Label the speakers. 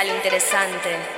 Speaker 1: está lo interesante.